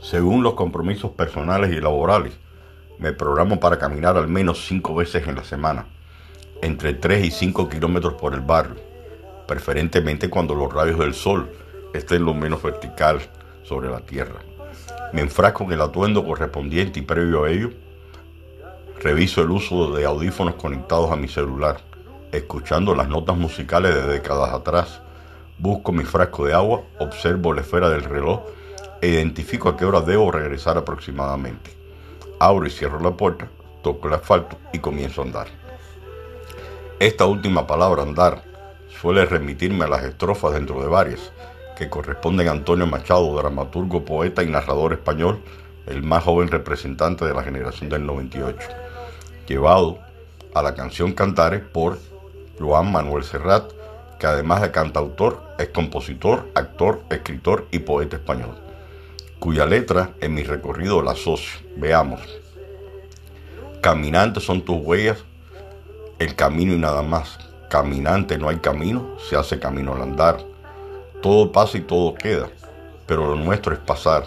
Según los compromisos personales y laborales, me programo para caminar al menos cinco veces en la semana, entre 3 y 5 kilómetros por el barrio, preferentemente cuando los rayos del sol estén lo menos vertical sobre la tierra. Me enfrasco en el atuendo correspondiente y previo a ello, reviso el uso de audífonos conectados a mi celular, escuchando las notas musicales de décadas atrás. Busco mi frasco de agua, observo la esfera del reloj identifico a qué hora debo regresar aproximadamente. Abro y cierro la puerta, toco el asfalto y comienzo a andar. Esta última palabra, andar, suele remitirme a las estrofas dentro de varias, que corresponden a Antonio Machado, dramaturgo, poeta y narrador español, el más joven representante de la generación del 98, llevado a la canción Cantares por Joan Manuel Serrat, que además de cantautor, es compositor, actor, escritor y poeta español cuya letra en mi recorrido la asocio. Veamos. Caminantes son tus huellas, el camino y nada más. Caminante no hay camino, se hace camino al andar. Todo pasa y todo queda, pero lo nuestro es pasar,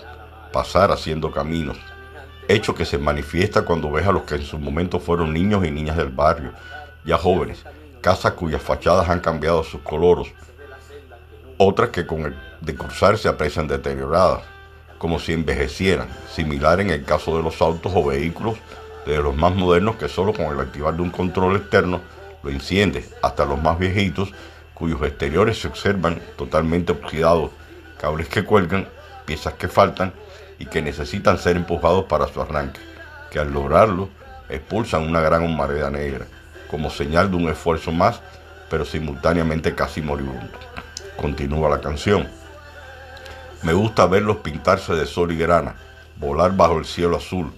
pasar haciendo caminos. Hecho que se manifiesta cuando ves a los que en su momento fueron niños y niñas del barrio, ya jóvenes, casas cuyas fachadas han cambiado sus coloros, otras que con el de cruzar se aprecian deterioradas como si envejecieran, similar en el caso de los autos o vehículos de los más modernos que solo con el activar de un control externo lo enciende, hasta los más viejitos cuyos exteriores se observan totalmente oxidados, cables que cuelgan, piezas que faltan y que necesitan ser empujados para su arranque, que al lograrlo expulsan una gran humareda negra, como señal de un esfuerzo más, pero simultáneamente casi moribundo. Continúa la canción. Me gusta verlos pintarse de sol y grana, volar bajo el cielo azul,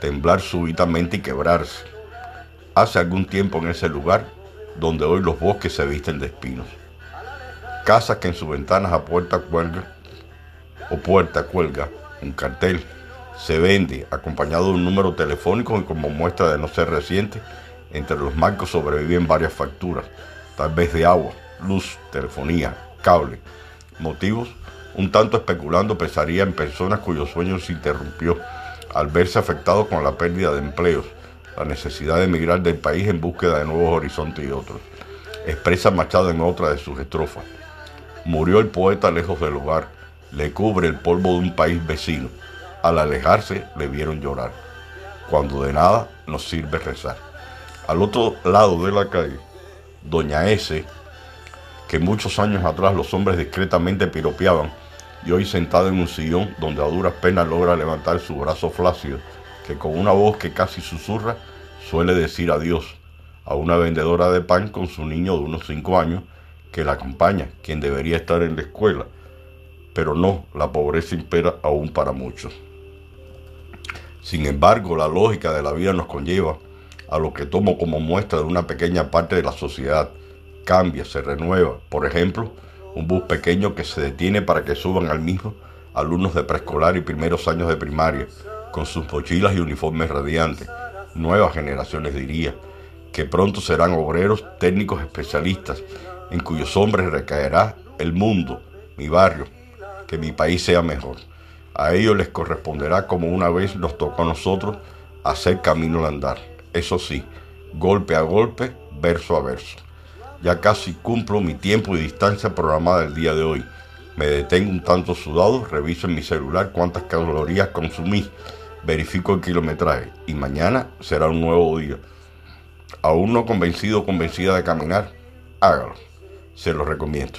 temblar súbitamente y quebrarse. Hace algún tiempo en ese lugar donde hoy los bosques se visten de espinos. Casas que en sus ventanas a puerta cuelga o puerta cuelga un cartel. Se vende acompañado de un número telefónico y como muestra de no ser reciente, entre los marcos sobreviven varias facturas, tal vez de agua, luz, telefonía, cable. Motivos un tanto especulando pensaría en personas cuyo sueño se interrumpió al verse afectado con la pérdida de empleos, la necesidad de emigrar del país en búsqueda de nuevos horizontes y otros. Expresa Machado en otra de sus estrofas. Murió el poeta lejos del hogar, le cubre el polvo de un país vecino. Al alejarse le vieron llorar. Cuando de nada nos sirve rezar. Al otro lado de la calle, Doña S., que muchos años atrás los hombres discretamente piropeaban, y hoy sentado en un sillón donde a duras penas logra levantar su brazo flácido, que con una voz que casi susurra suele decir adiós a una vendedora de pan con su niño de unos cinco años que la acompaña, quien debería estar en la escuela, pero no, la pobreza impera aún para muchos. Sin embargo, la lógica de la vida nos conlleva a lo que tomo como muestra de una pequeña parte de la sociedad. Cambia, se renueva. Por ejemplo, un bus pequeño que se detiene para que suban al mismo alumnos de preescolar y primeros años de primaria, con sus mochilas y uniformes radiantes, nuevas generaciones diría, que pronto serán obreros técnicos especialistas, en cuyos hombres recaerá el mundo, mi barrio, que mi país sea mejor. A ellos les corresponderá como una vez nos tocó a nosotros hacer camino al andar. Eso sí, golpe a golpe, verso a verso. Ya casi cumplo mi tiempo y distancia programada el día de hoy. Me detengo un tanto sudado, reviso en mi celular cuántas calorías consumí, verifico el kilometraje y mañana será un nuevo día. Aún no convencido o convencida de caminar, hágalo. Se lo recomiendo.